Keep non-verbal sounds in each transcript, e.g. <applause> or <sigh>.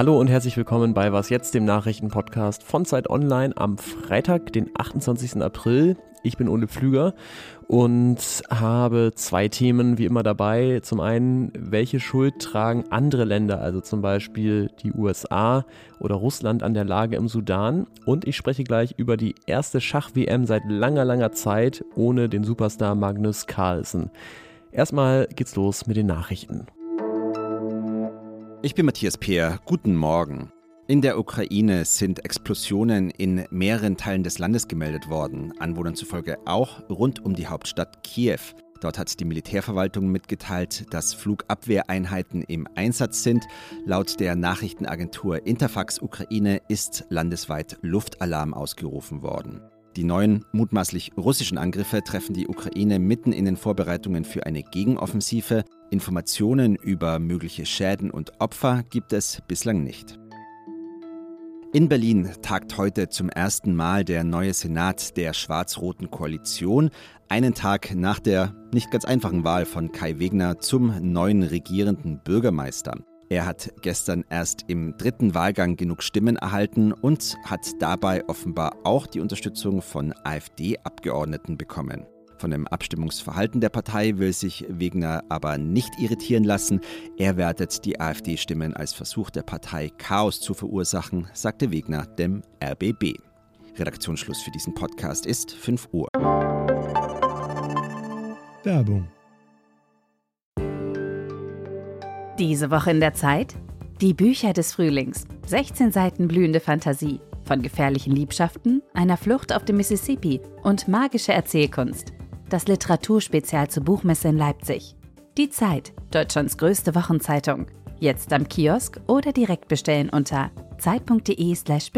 Hallo und herzlich willkommen bei Was jetzt, dem Nachrichtenpodcast von Zeit Online am Freitag, den 28. April. Ich bin Ole Pflüger und habe zwei Themen wie immer dabei. Zum einen, welche Schuld tragen andere Länder, also zum Beispiel die USA oder Russland an der Lage im Sudan? Und ich spreche gleich über die erste Schach-WM seit langer, langer Zeit ohne den Superstar Magnus Carlsen. Erstmal geht's los mit den Nachrichten. Ich bin Matthias Peer. Guten Morgen. In der Ukraine sind Explosionen in mehreren Teilen des Landes gemeldet worden, Anwohnern zufolge auch rund um die Hauptstadt Kiew. Dort hat die Militärverwaltung mitgeteilt, dass Flugabwehreinheiten im Einsatz sind. Laut der Nachrichtenagentur Interfax Ukraine ist landesweit Luftalarm ausgerufen worden. Die neuen mutmaßlich russischen Angriffe treffen die Ukraine mitten in den Vorbereitungen für eine Gegenoffensive. Informationen über mögliche Schäden und Opfer gibt es bislang nicht. In Berlin tagt heute zum ersten Mal der neue Senat der schwarz-roten Koalition, einen Tag nach der nicht ganz einfachen Wahl von Kai Wegner zum neuen regierenden Bürgermeister. Er hat gestern erst im dritten Wahlgang genug Stimmen erhalten und hat dabei offenbar auch die Unterstützung von AfD-Abgeordneten bekommen. Von dem Abstimmungsverhalten der Partei will sich Wegner aber nicht irritieren lassen. Er wertet die AfD-Stimmen als Versuch der Partei, Chaos zu verursachen, sagte Wegner dem RBB. Redaktionsschluss für diesen Podcast ist 5 Uhr. Werbung. Diese Woche in der Zeit? Die Bücher des Frühlings. 16 Seiten blühende Fantasie. Von gefährlichen Liebschaften, einer Flucht auf dem Mississippi und magische Erzählkunst das Literaturspezial zur Buchmesse in Leipzig. Die Zeit, Deutschlands größte Wochenzeitung. Jetzt am Kiosk oder direkt bestellen unter zeit.de/slash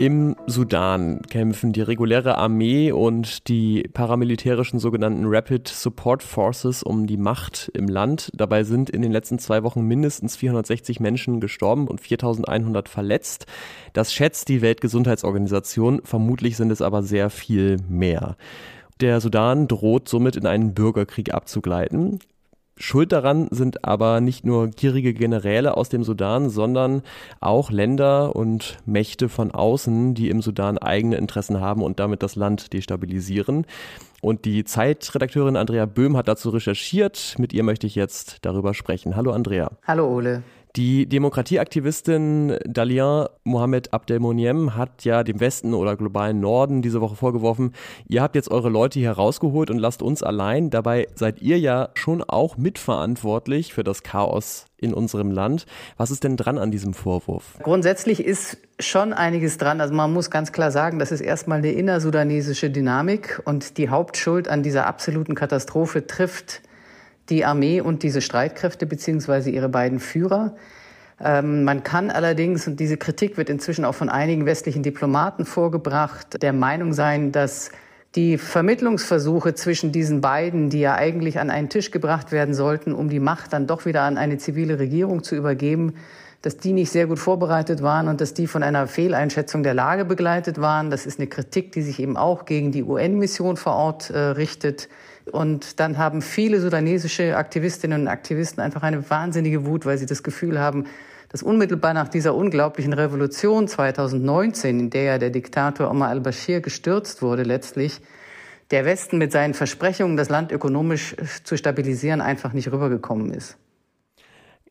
Im Sudan kämpfen die reguläre Armee und die paramilitärischen sogenannten Rapid Support Forces um die Macht im Land. Dabei sind in den letzten zwei Wochen mindestens 460 Menschen gestorben und 4100 verletzt. Das schätzt die Weltgesundheitsorganisation. Vermutlich sind es aber sehr viel mehr. Der Sudan droht somit in einen Bürgerkrieg abzugleiten. Schuld daran sind aber nicht nur gierige Generäle aus dem Sudan, sondern auch Länder und Mächte von außen, die im Sudan eigene Interessen haben und damit das Land destabilisieren. Und die Zeitredakteurin Andrea Böhm hat dazu recherchiert. Mit ihr möchte ich jetzt darüber sprechen. Hallo Andrea. Hallo Ole. Die Demokratieaktivistin Dalien Mohamed Abdelmoniem hat ja dem Westen oder globalen Norden diese Woche vorgeworfen, ihr habt jetzt eure Leute hier rausgeholt und lasst uns allein. Dabei seid ihr ja schon auch mitverantwortlich für das Chaos in unserem Land. Was ist denn dran an diesem Vorwurf? Grundsätzlich ist schon einiges dran. Also man muss ganz klar sagen, das ist erstmal eine innersudanesische Dynamik und die Hauptschuld an dieser absoluten Katastrophe trifft die Armee und diese Streitkräfte beziehungsweise ihre beiden Führer. Ähm, man kann allerdings, und diese Kritik wird inzwischen auch von einigen westlichen Diplomaten vorgebracht, der Meinung sein, dass die Vermittlungsversuche zwischen diesen beiden, die ja eigentlich an einen Tisch gebracht werden sollten, um die Macht dann doch wieder an eine zivile Regierung zu übergeben, dass die nicht sehr gut vorbereitet waren und dass die von einer Fehleinschätzung der Lage begleitet waren. Das ist eine Kritik, die sich eben auch gegen die UN-Mission vor Ort äh, richtet. Und dann haben viele sudanesische Aktivistinnen und Aktivisten einfach eine wahnsinnige Wut, weil sie das Gefühl haben, dass unmittelbar nach dieser unglaublichen Revolution 2019, in der ja der Diktator Omar al-Bashir gestürzt wurde letztlich, der Westen mit seinen Versprechungen, das Land ökonomisch zu stabilisieren, einfach nicht rübergekommen ist.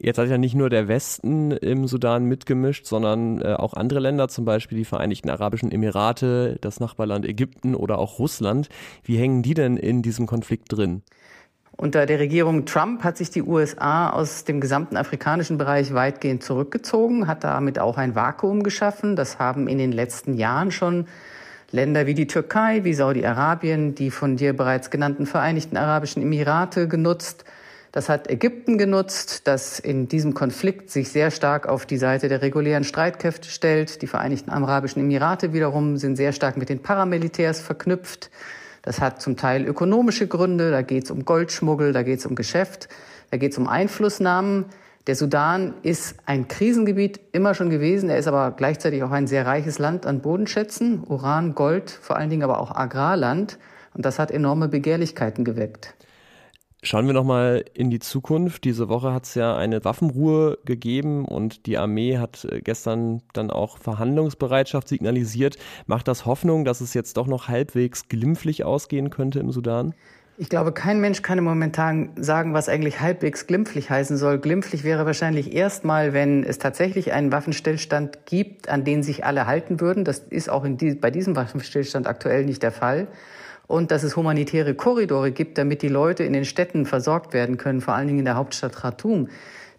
Jetzt hat ja nicht nur der Westen im Sudan mitgemischt, sondern äh, auch andere Länder, zum Beispiel die Vereinigten Arabischen Emirate, das Nachbarland Ägypten oder auch Russland. Wie hängen die denn in diesem Konflikt drin? Unter der Regierung Trump hat sich die USA aus dem gesamten afrikanischen Bereich weitgehend zurückgezogen, hat damit auch ein Vakuum geschaffen. Das haben in den letzten Jahren schon Länder wie die Türkei, wie Saudi-Arabien, die von dir bereits genannten Vereinigten Arabischen Emirate genutzt. Das hat Ägypten genutzt, das in diesem Konflikt sich sehr stark auf die Seite der regulären Streitkräfte stellt. Die Vereinigten Arabischen Emirate wiederum sind sehr stark mit den Paramilitärs verknüpft. Das hat zum Teil ökonomische Gründe, da geht es um Goldschmuggel, da geht es um Geschäft, da geht es um Einflussnahmen. Der Sudan ist ein Krisengebiet immer schon gewesen, er ist aber gleichzeitig auch ein sehr reiches Land an Bodenschätzen, Uran, Gold, vor allen Dingen aber auch Agrarland. Und das hat enorme Begehrlichkeiten geweckt. Schauen wir nochmal in die Zukunft. Diese Woche hat es ja eine Waffenruhe gegeben und die Armee hat äh, gestern dann auch Verhandlungsbereitschaft signalisiert. Macht das Hoffnung, dass es jetzt doch noch halbwegs glimpflich ausgehen könnte im Sudan? Ich glaube, kein Mensch kann momentan sagen, was eigentlich halbwegs glimpflich heißen soll. Glimpflich wäre wahrscheinlich erstmal, wenn es tatsächlich einen Waffenstillstand gibt, an den sich alle halten würden. Das ist auch die, bei diesem Waffenstillstand aktuell nicht der Fall und dass es humanitäre Korridore gibt, damit die Leute in den Städten versorgt werden können, vor allen Dingen in der Hauptstadt Khartoum,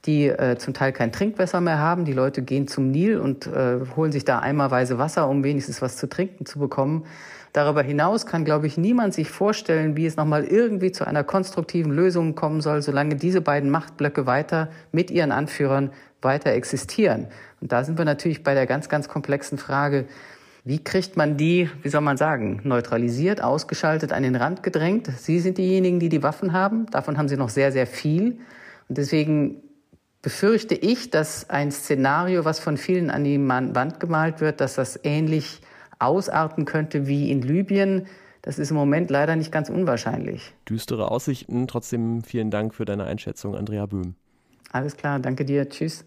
die äh, zum Teil kein Trinkwasser mehr haben. Die Leute gehen zum Nil und äh, holen sich da eimerweise Wasser, um wenigstens was zu trinken zu bekommen. Darüber hinaus kann, glaube ich, niemand sich vorstellen, wie es nochmal irgendwie zu einer konstruktiven Lösung kommen soll, solange diese beiden Machtblöcke weiter mit ihren Anführern weiter existieren. Und da sind wir natürlich bei der ganz, ganz komplexen Frage, wie kriegt man die, wie soll man sagen, neutralisiert, ausgeschaltet, an den Rand gedrängt? Sie sind diejenigen, die die Waffen haben. Davon haben sie noch sehr, sehr viel. Und deswegen befürchte ich, dass ein Szenario, was von vielen an die Wand gemalt wird, dass das ähnlich ausarten könnte wie in Libyen. Das ist im Moment leider nicht ganz unwahrscheinlich. Düstere Aussichten. Trotzdem vielen Dank für deine Einschätzung, Andrea Böhm. Alles klar, danke dir. Tschüss.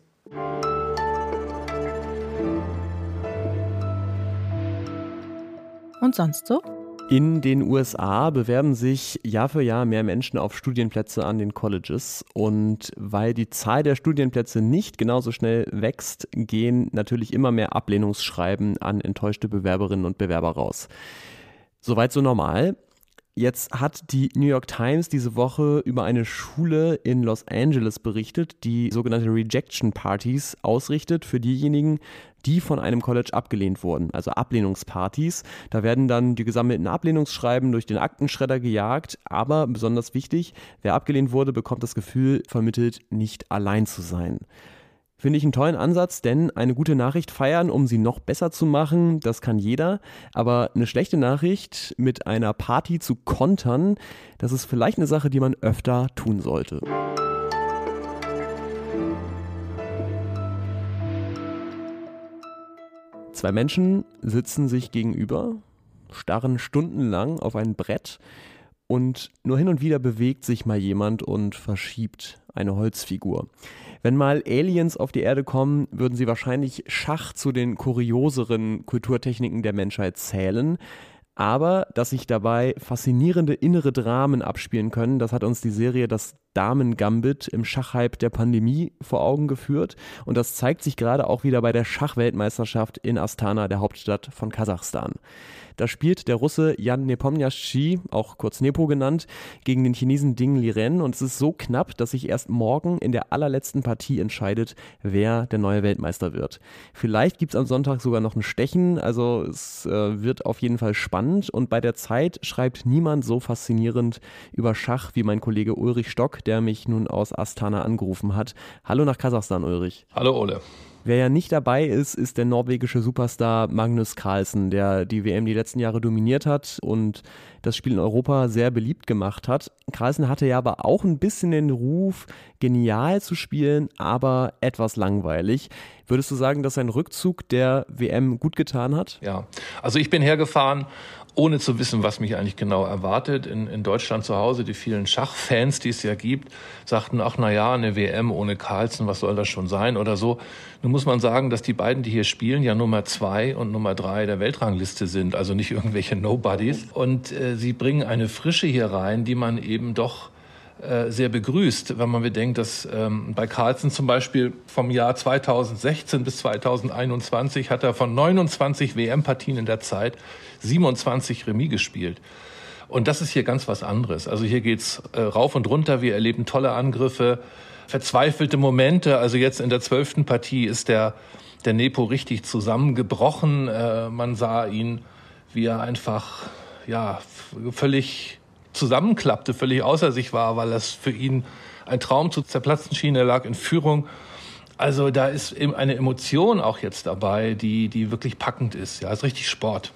Und sonst so? In den USA bewerben sich Jahr für Jahr mehr Menschen auf Studienplätze an den Colleges. Und weil die Zahl der Studienplätze nicht genauso schnell wächst, gehen natürlich immer mehr Ablehnungsschreiben an enttäuschte Bewerberinnen und Bewerber raus. Soweit so normal. Jetzt hat die New York Times diese Woche über eine Schule in Los Angeles berichtet, die sogenannte Rejection Parties ausrichtet für diejenigen, die von einem College abgelehnt wurden, also Ablehnungspartys. Da werden dann die gesammelten Ablehnungsschreiben durch den Aktenschredder gejagt, aber besonders wichtig, wer abgelehnt wurde, bekommt das Gefühl vermittelt, nicht allein zu sein. Finde ich einen tollen Ansatz, denn eine gute Nachricht feiern, um sie noch besser zu machen, das kann jeder. Aber eine schlechte Nachricht mit einer Party zu kontern, das ist vielleicht eine Sache, die man öfter tun sollte. Zwei Menschen sitzen sich gegenüber, starren stundenlang auf ein Brett und nur hin und wieder bewegt sich mal jemand und verschiebt eine Holzfigur. Wenn mal Aliens auf die Erde kommen, würden sie wahrscheinlich Schach zu den kurioseren Kulturtechniken der Menschheit zählen. Aber dass sich dabei faszinierende innere Dramen abspielen können, das hat uns die Serie Das Damen-Gambit im Schachhype der Pandemie vor Augen geführt. Und das zeigt sich gerade auch wieder bei der Schachweltmeisterschaft in Astana, der Hauptstadt von Kasachstan. Da spielt der Russe Jan Nepomniachtchi, auch kurz Nepo genannt, gegen den Chinesen Ding Liren und es ist so knapp, dass sich erst morgen in der allerletzten Partie entscheidet, wer der neue Weltmeister wird. Vielleicht gibt es am Sonntag sogar noch ein Stechen, also es äh, wird auf jeden Fall spannend und bei der Zeit schreibt niemand so faszinierend über Schach wie mein Kollege Ulrich Stock, der mich nun aus Astana angerufen hat. Hallo nach Kasachstan, Ulrich. Hallo Ole. Wer ja nicht dabei ist, ist der norwegische Superstar Magnus Carlsen, der die WM die letzten Jahre dominiert hat und das Spiel in Europa sehr beliebt gemacht hat. Carlsen hatte ja aber auch ein bisschen den Ruf, genial zu spielen, aber etwas langweilig. Würdest du sagen, dass sein Rückzug der WM gut getan hat? Ja, also ich bin hergefahren ohne zu wissen, was mich eigentlich genau erwartet. In, in Deutschland zu Hause, die vielen Schachfans, die es ja gibt, sagten, ach na ja, eine WM ohne Carlsen, was soll das schon sein oder so. Nun muss man sagen, dass die beiden, die hier spielen, ja Nummer zwei und Nummer drei der Weltrangliste sind, also nicht irgendwelche Nobodies. Und äh, sie bringen eine Frische hier rein, die man eben doch äh, sehr begrüßt, wenn man bedenkt, dass ähm, bei Carlsen zum Beispiel vom Jahr 2016 bis 2021 hat er von 29 WM-Partien in der Zeit 27 Remis gespielt. Und das ist hier ganz was anderes. Also hier geht's äh, rauf und runter. Wir erleben tolle Angriffe, verzweifelte Momente. Also jetzt in der zwölften Partie ist der, der Nepo richtig zusammengebrochen. Äh, man sah ihn, wie er einfach, ja, völlig zusammenklappte, völlig außer sich war, weil das für ihn ein Traum zu zerplatzen schien. Er lag in Führung. Also da ist eben eine Emotion auch jetzt dabei, die, die wirklich packend ist. Ja, ist richtig Sport.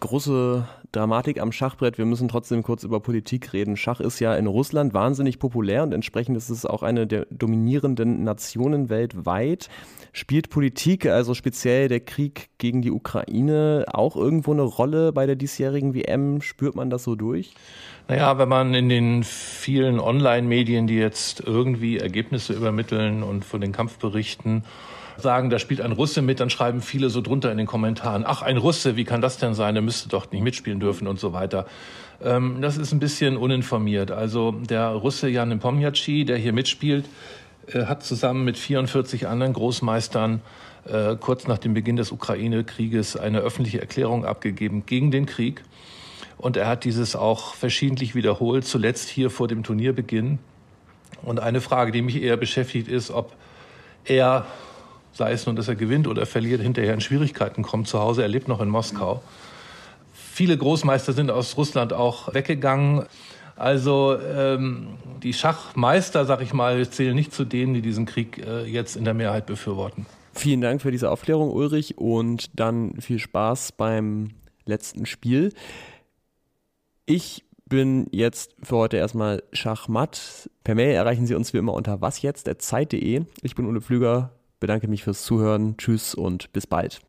Große Dramatik am Schachbrett. Wir müssen trotzdem kurz über Politik reden. Schach ist ja in Russland wahnsinnig populär und entsprechend ist es auch eine der dominierenden Nationen weltweit. Spielt Politik, also speziell der Krieg gegen die Ukraine, auch irgendwo eine Rolle bei der diesjährigen WM? Spürt man das so durch? Naja, wenn man in den vielen Online-Medien, die jetzt irgendwie Ergebnisse übermitteln und von den Kampfberichten sagen, da spielt ein Russe mit, dann schreiben viele so drunter in den Kommentaren, ach, ein Russe, wie kann das denn sein? Der müsste doch nicht mitspielen dürfen und so weiter. Ähm, das ist ein bisschen uninformiert. Also der Russe Jan Nepomniachtchi, der hier mitspielt, äh, hat zusammen mit 44 anderen Großmeistern äh, kurz nach dem Beginn des Ukraine-Krieges eine öffentliche Erklärung abgegeben gegen den Krieg. Und er hat dieses auch verschiedentlich wiederholt, zuletzt hier vor dem Turnierbeginn. Und eine Frage, die mich eher beschäftigt, ist, ob er sei es nun, dass er gewinnt oder verliert, hinterher in Schwierigkeiten kommt zu Hause. Er lebt noch in Moskau. Viele Großmeister sind aus Russland auch weggegangen. Also ähm, die Schachmeister, sag ich mal, zählen nicht zu denen, die diesen Krieg äh, jetzt in der Mehrheit befürworten. Vielen Dank für diese Aufklärung, Ulrich, und dann viel Spaß beim letzten Spiel. Ich bin jetzt für heute erstmal Schachmatt. Per Mail erreichen Sie uns wie immer unter wasjetzt.zeit.de. Ich bin Ulle Pflüger bedanke mich fürs Zuhören. Tschüss und bis bald.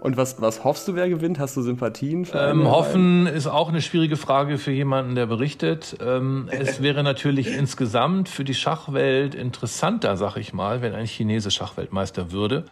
Und was, was hoffst du, wer gewinnt? Hast du Sympathien? Ähm, hoffen ist auch eine schwierige Frage für jemanden, der berichtet. Ähm, es <laughs> wäre natürlich insgesamt für die Schachwelt interessanter, sag ich mal, wenn ein Chinese Schachweltmeister würde.